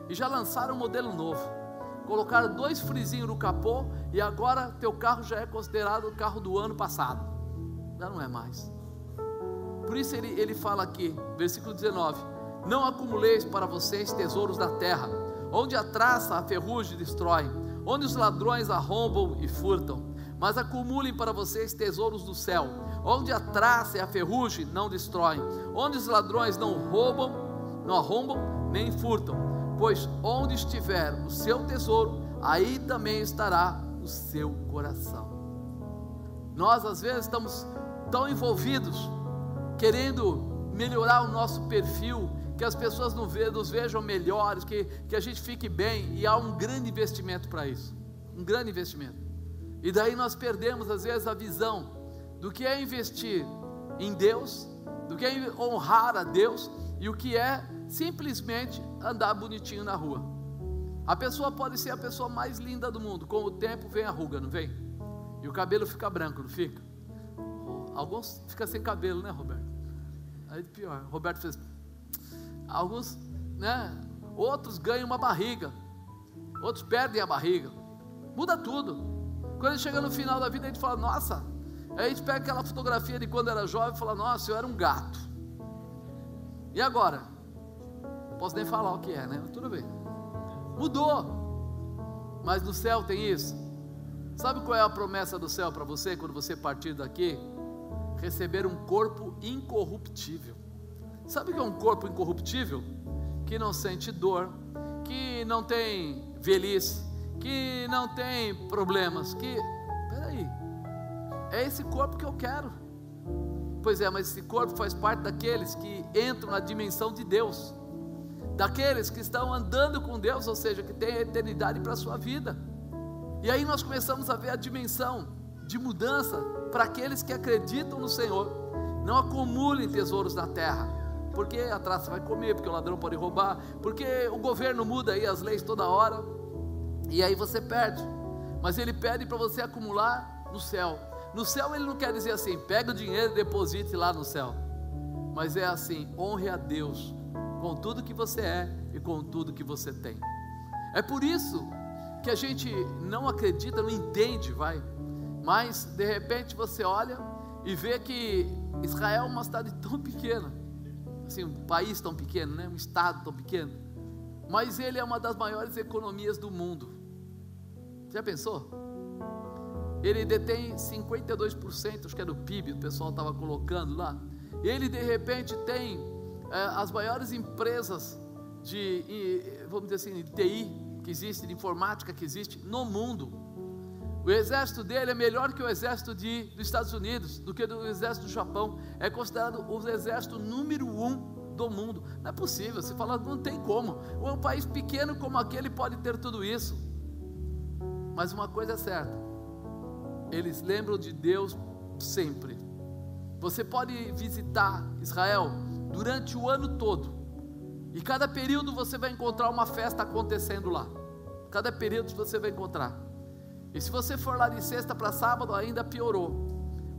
Speaker 1: E já lançaram um modelo novo colocaram dois frisinhos no capô e agora teu carro já é considerado o carro do ano passado. Já não é mais. Por isso ele, ele fala aqui, versículo 19: Não acumuleis para vocês tesouros da terra, onde a traça, a ferrugem destrói, onde os ladrões arrombam e furtam, mas acumulem para vocês tesouros do céu, onde a traça e a ferrugem não destroem, onde os ladrões não roubam, não arrombam nem furtam pois onde estiver o seu tesouro, aí também estará o seu coração. Nós às vezes estamos tão envolvidos, querendo melhorar o nosso perfil, que as pessoas nos vejam melhores, que, que a gente fique bem, e há um grande investimento para isso um grande investimento. E daí nós perdemos às vezes a visão do que é investir em Deus, do que é honrar a Deus e o que é simplesmente andar bonitinho na rua. A pessoa pode ser a pessoa mais linda do mundo, com o tempo vem a ruga, não vem? E o cabelo fica branco, não fica? Alguns ficam sem cabelo, né, Roberto? Aí pior. Roberto fez. Alguns, né? Outros ganham uma barriga, outros perdem a barriga. Muda tudo. Quando chega no final da vida, a gente fala, nossa. Aí a gente pega aquela fotografia de quando era jovem e fala, nossa, eu era um gato. E agora? posso nem falar o que é, né? Tudo bem. Mudou. Mas no céu tem isso. Sabe qual é a promessa do céu para você quando você partir daqui? Receber um corpo incorruptível. Sabe o que é um corpo incorruptível? Que não sente dor, que não tem velhice, que não tem problemas, que. Peraí. É esse corpo que eu quero. Pois é, mas esse corpo faz parte daqueles que entram na dimensão de Deus daqueles que estão andando com Deus, ou seja, que tem a eternidade para a sua vida. E aí nós começamos a ver a dimensão de mudança para aqueles que acreditam no Senhor. Não acumulem tesouros na terra, porque a traça vai comer, porque o ladrão pode roubar, porque o governo muda aí as leis toda hora, e aí você perde. Mas ele pede para você acumular no céu. No céu ele não quer dizer assim, pega o dinheiro e deposite lá no céu. Mas é assim, honre a Deus com tudo que você é e com tudo que você tem. É por isso que a gente não acredita, não entende, vai. Mas de repente você olha e vê que Israel é uma cidade tão pequena, assim, um país tão pequeno, né? um estado tão pequeno, mas ele é uma das maiores economias do mundo. Já pensou? Ele detém 52%, acho que é do PIB, o pessoal estava colocando lá. Ele de repente tem é, as maiores empresas de, vamos dizer assim, de TI que existe, de informática que existe no mundo. O exército dele é melhor que o exército de, dos Estados Unidos, do que do exército do Japão. É considerado o exército número um do mundo. Não é possível, você fala, não tem como. Um país pequeno como aquele pode ter tudo isso. Mas uma coisa é certa, eles lembram de Deus sempre. Você pode visitar Israel durante o ano todo. E cada período você vai encontrar uma festa acontecendo lá. Cada período você vai encontrar. E se você for lá de sexta para sábado, ainda piorou.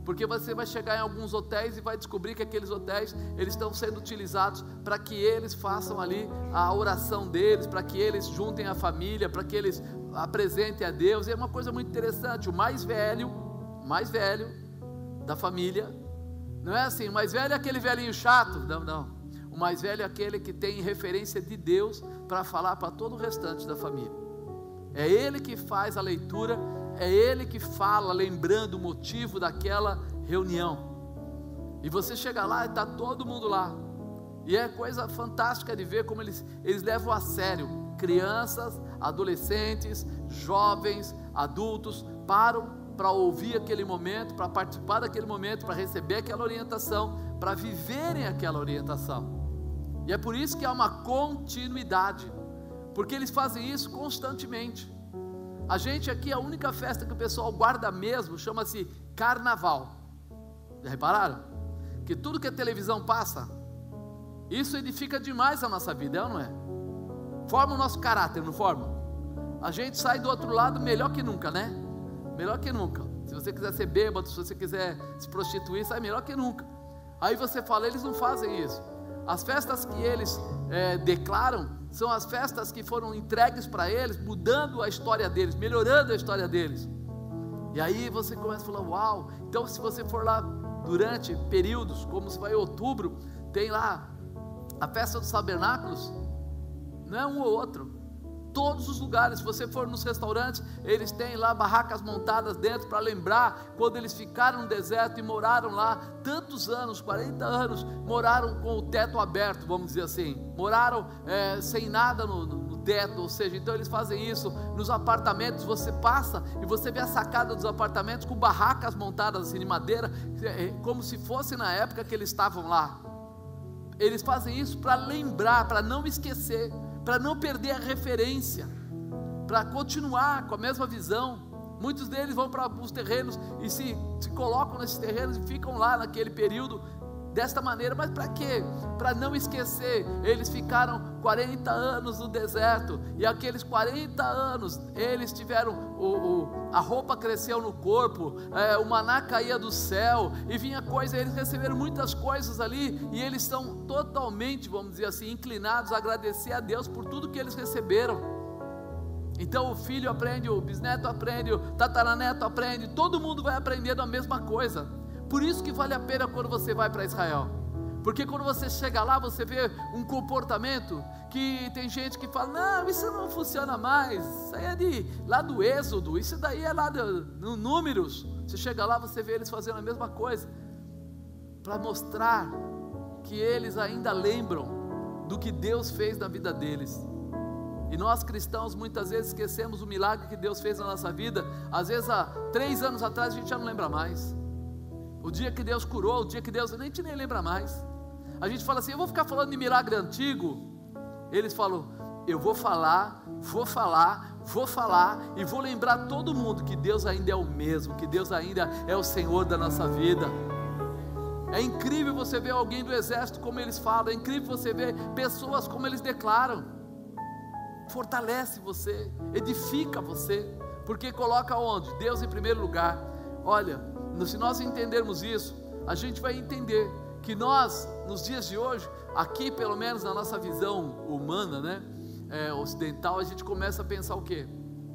Speaker 1: Porque você vai chegar em alguns hotéis e vai descobrir que aqueles hotéis eles estão sendo utilizados para que eles façam ali a oração deles, para que eles juntem a família, para que eles apresentem a Deus. E é uma coisa muito interessante. O mais velho, mais velho da família, não é assim, o mais velho é aquele velhinho chato. Não, não. O mais velho é aquele que tem referência de Deus para falar para todo o restante da família. É ele que faz a leitura, é ele que fala, lembrando o motivo daquela reunião. E você chega lá e está todo mundo lá. E é coisa fantástica de ver como eles, eles levam a sério. Crianças, adolescentes, jovens, adultos param para ouvir aquele momento, para participar daquele momento, para receber aquela orientação, para viverem aquela orientação. E é por isso que há uma continuidade, porque eles fazem isso constantemente. A gente aqui, a única festa que o pessoal guarda mesmo chama-se Carnaval. Já repararam? Que tudo que a televisão passa, isso edifica demais a nossa vida, é ou não é? Forma o nosso caráter, não forma? A gente sai do outro lado melhor que nunca, né? Melhor que nunca. Se você quiser ser bêbado, se você quiser se prostituir, sai melhor que nunca. Aí você fala, eles não fazem isso. As festas que eles é, declaram são as festas que foram entregues para eles, mudando a história deles, melhorando a história deles. E aí você começa a falar: Uau! Então, se você for lá durante períodos, como se vai em outubro, tem lá a festa dos tabernáculos, não é um ou outro, todos os lugares. Se você for nos restaurantes, eles têm lá barracas montadas dentro para lembrar quando eles ficaram no deserto e moraram lá tantos anos 40 anos moraram com o teto aberto, vamos dizer assim. Moraram é, sem nada no, no teto, ou seja, então eles fazem isso nos apartamentos. Você passa e você vê a sacada dos apartamentos com barracas montadas assim de madeira, é, como se fosse na época que eles estavam lá. Eles fazem isso para lembrar, para não esquecer para não perder a referência, para continuar com a mesma visão. Muitos deles vão para alguns terrenos e se, se colocam nesses terrenos e ficam lá naquele período desta maneira, mas para quê? Para não esquecer, eles ficaram 40 anos no deserto, e aqueles 40 anos eles tiveram o, o a roupa cresceu no corpo, é, o maná caía do céu, e vinha coisa, eles receberam muitas coisas ali, e eles estão totalmente, vamos dizer assim, inclinados a agradecer a Deus por tudo que eles receberam. Então o filho aprende, o bisneto aprende, o tataraneto aprende, todo mundo vai aprendendo a mesma coisa. Por isso que vale a pena quando você vai para Israel. Porque quando você chega lá, você vê um comportamento que tem gente que fala: não, isso não funciona mais, isso aí é de, lá do Êxodo, isso daí é lá do, no Números. Você chega lá, você vê eles fazendo a mesma coisa, para mostrar que eles ainda lembram do que Deus fez na vida deles. E nós cristãos muitas vezes esquecemos o milagre que Deus fez na nossa vida. Às vezes há três anos atrás a gente já não lembra mais. O dia que Deus curou, o dia que Deus, a gente nem lembra mais. A gente fala assim, eu vou ficar falando de milagre antigo. Eles falam, eu vou falar, vou falar, vou falar e vou lembrar todo mundo que Deus ainda é o mesmo, que Deus ainda é o Senhor da nossa vida. É incrível você ver alguém do exército como eles falam, é incrível você ver pessoas como eles declaram. Fortalece você, edifica você, porque coloca onde? Deus em primeiro lugar. Olha, se nós entendermos isso, a gente vai entender que nós, nos dias de hoje, aqui pelo menos na nossa visão humana, né, é, ocidental, a gente começa a pensar o quê?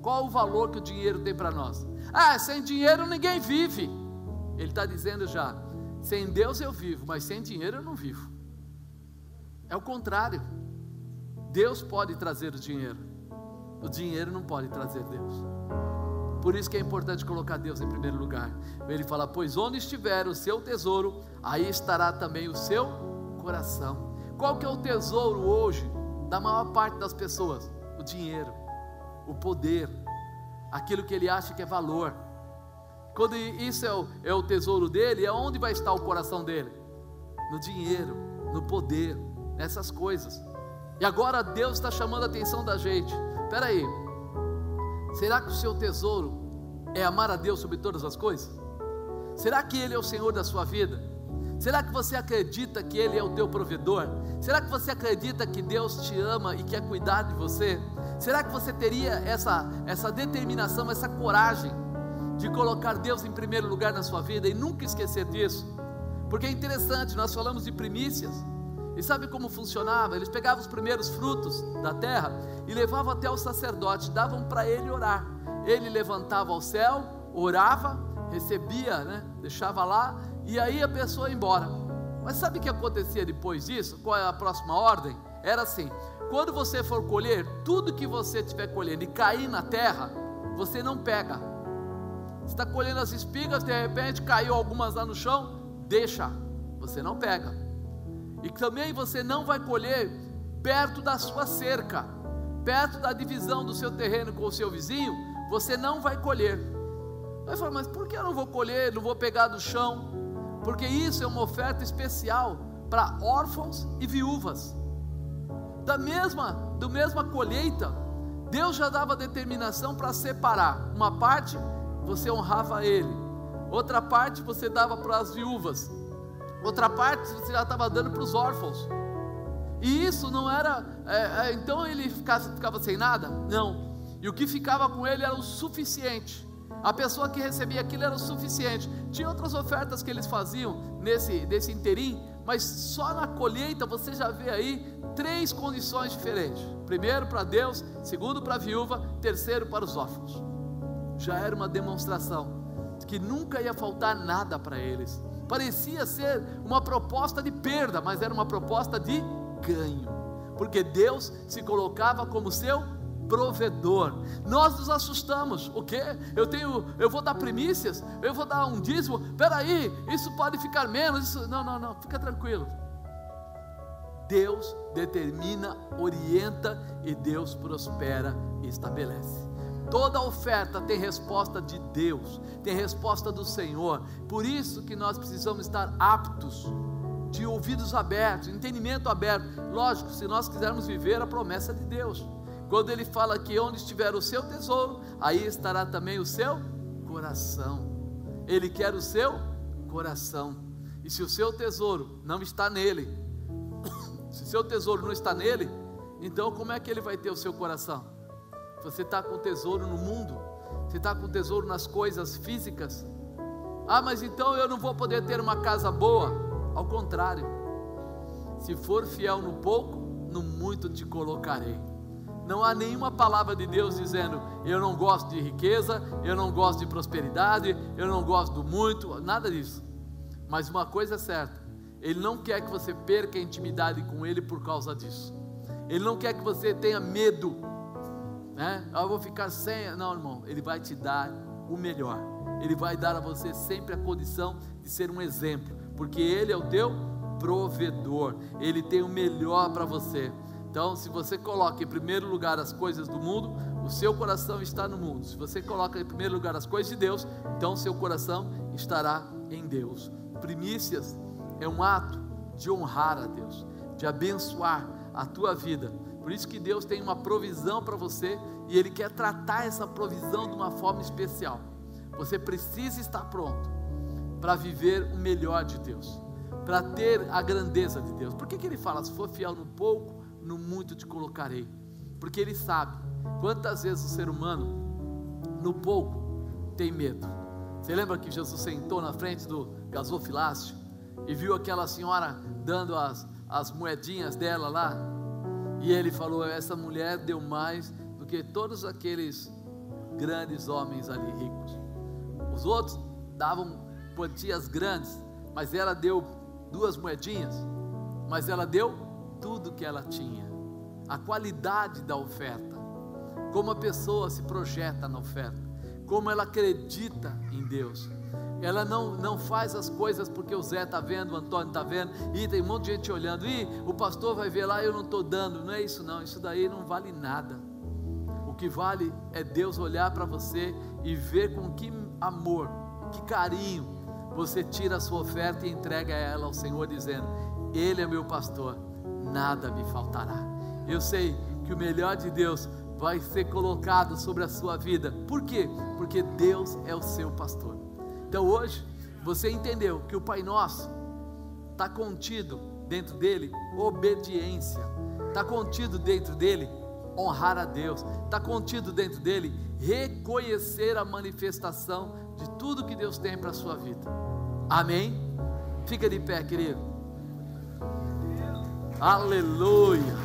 Speaker 1: Qual o valor que o dinheiro tem para nós? Ah, sem dinheiro ninguém vive. Ele está dizendo já: sem Deus eu vivo, mas sem dinheiro eu não vivo. É o contrário. Deus pode trazer o dinheiro, o dinheiro não pode trazer Deus. Por isso que é importante colocar Deus em primeiro lugar. Ele fala: Pois onde estiver o seu tesouro, aí estará também o seu coração. Qual que é o tesouro hoje da maior parte das pessoas? O dinheiro, o poder, aquilo que ele acha que é valor. Quando isso é o, é o tesouro dele, é onde vai estar o coração dele? No dinheiro, no poder, nessas coisas. E agora Deus está chamando a atenção da gente. Espera aí, Será que o seu tesouro é amar a Deus sobre todas as coisas? Será que Ele é o Senhor da sua vida? Será que você acredita que Ele é o teu provedor? Será que você acredita que Deus te ama e quer cuidar de você? Será que você teria essa, essa determinação, essa coragem de colocar Deus em primeiro lugar na sua vida e nunca esquecer disso? Porque é interessante, nós falamos de primícias, e sabe como funcionava? Eles pegavam os primeiros frutos da terra e levavam até o sacerdote, davam para ele orar. Ele levantava ao céu, orava, recebia, né? deixava lá, e aí a pessoa ia embora. Mas sabe o que acontecia depois disso? Qual é a próxima ordem? Era assim: quando você for colher, tudo que você estiver colhendo e cair na terra, você não pega. Você está colhendo as espigas, de repente caiu algumas lá no chão, deixa, você não pega. E também você não vai colher perto da sua cerca, perto da divisão do seu terreno com o seu vizinho, você não vai colher. Aí fala, mas por que eu não vou colher, não vou pegar do chão? Porque isso é uma oferta especial para órfãos e viúvas. Da mesma, do mesma colheita, Deus já dava determinação para separar. Uma parte você honrava ele, outra parte você dava para as viúvas, outra parte você já estava dando para os órfãos. E isso não era, é, é, então ele ficava, ficava sem nada? Não. E o que ficava com ele era o suficiente. A pessoa que recebia aquilo era o suficiente. Tinha outras ofertas que eles faziam nesse, nesse interim, mas só na colheita você já vê aí três condições diferentes: primeiro para Deus, segundo para a viúva, terceiro para os órfãos. Já era uma demonstração de que nunca ia faltar nada para eles. Parecia ser uma proposta de perda, mas era uma proposta de ganho, porque Deus se colocava como seu provedor. Nós nos assustamos. O que? Eu tenho, eu vou dar primícias, eu vou dar um dízimo. Peraí, isso pode ficar menos. Isso, não, não, não. Fica tranquilo. Deus determina, orienta e Deus prospera e estabelece. Toda oferta tem resposta de Deus, tem resposta do Senhor. Por isso que nós precisamos estar aptos, de ouvidos abertos, entendimento aberto. Lógico, se nós quisermos viver a promessa de Deus. Quando ele fala que onde estiver o seu tesouro, aí estará também o seu coração. Ele quer o seu coração. E se o seu tesouro não está nele, [COUGHS] se o seu tesouro não está nele, então como é que ele vai ter o seu coração? Você está com tesouro no mundo, você está com tesouro nas coisas físicas. Ah, mas então eu não vou poder ter uma casa boa. Ao contrário, se for fiel no pouco, no muito te colocarei. Não há nenhuma palavra de Deus dizendo: eu não gosto de riqueza, eu não gosto de prosperidade, eu não gosto do muito, nada disso. Mas uma coisa é certa: Ele não quer que você perca a intimidade com Ele por causa disso. Ele não quer que você tenha medo, né? Eu vou ficar sem. Não, irmão, Ele vai te dar o melhor. Ele vai dar a você sempre a condição de ser um exemplo, porque Ele é o teu provedor. Ele tem o melhor para você. Então, se você coloca em primeiro lugar as coisas do mundo, o seu coração está no mundo. Se você coloca em primeiro lugar as coisas de Deus, então seu coração estará em Deus. Primícias é um ato de honrar a Deus, de abençoar a tua vida. Por isso que Deus tem uma provisão para você e Ele quer tratar essa provisão de uma forma especial. Você precisa estar pronto para viver o melhor de Deus, para ter a grandeza de Deus. Por que, que Ele fala, se for fiel no pouco, no muito te colocarei. Porque Ele sabe quantas vezes o ser humano, no pouco, tem medo. Você lembra que Jesus sentou na frente do gasofilácio e viu aquela senhora dando as, as moedinhas dela lá? E ele falou: Essa mulher deu mais do que todos aqueles grandes homens ali ricos. Os outros davam quantias grandes, mas ela deu duas moedinhas, mas ela deu tudo que ela tinha, a qualidade da oferta, como a pessoa se projeta na oferta, como ela acredita em Deus. Ela não, não faz as coisas porque o Zé está vendo, o Antônio está vendo, e tem um monte de gente olhando, e o pastor vai ver lá, eu não estou dando. Não é isso, não, isso daí não vale nada. O que vale é Deus olhar para você e ver com que amor, que carinho você tira a sua oferta e entrega ela ao Senhor, dizendo: Ele é meu pastor nada me faltará. Eu sei que o melhor de Deus vai ser colocado sobre a sua vida. Por quê? Porque Deus é o seu pastor. Então hoje você entendeu que o Pai Nosso está contido dentro dele obediência, está contido dentro dele honrar a Deus, está contido dentro dele reconhecer a manifestação de tudo que Deus tem para a sua vida. Amém? Fica de pé, querido. Aleluia.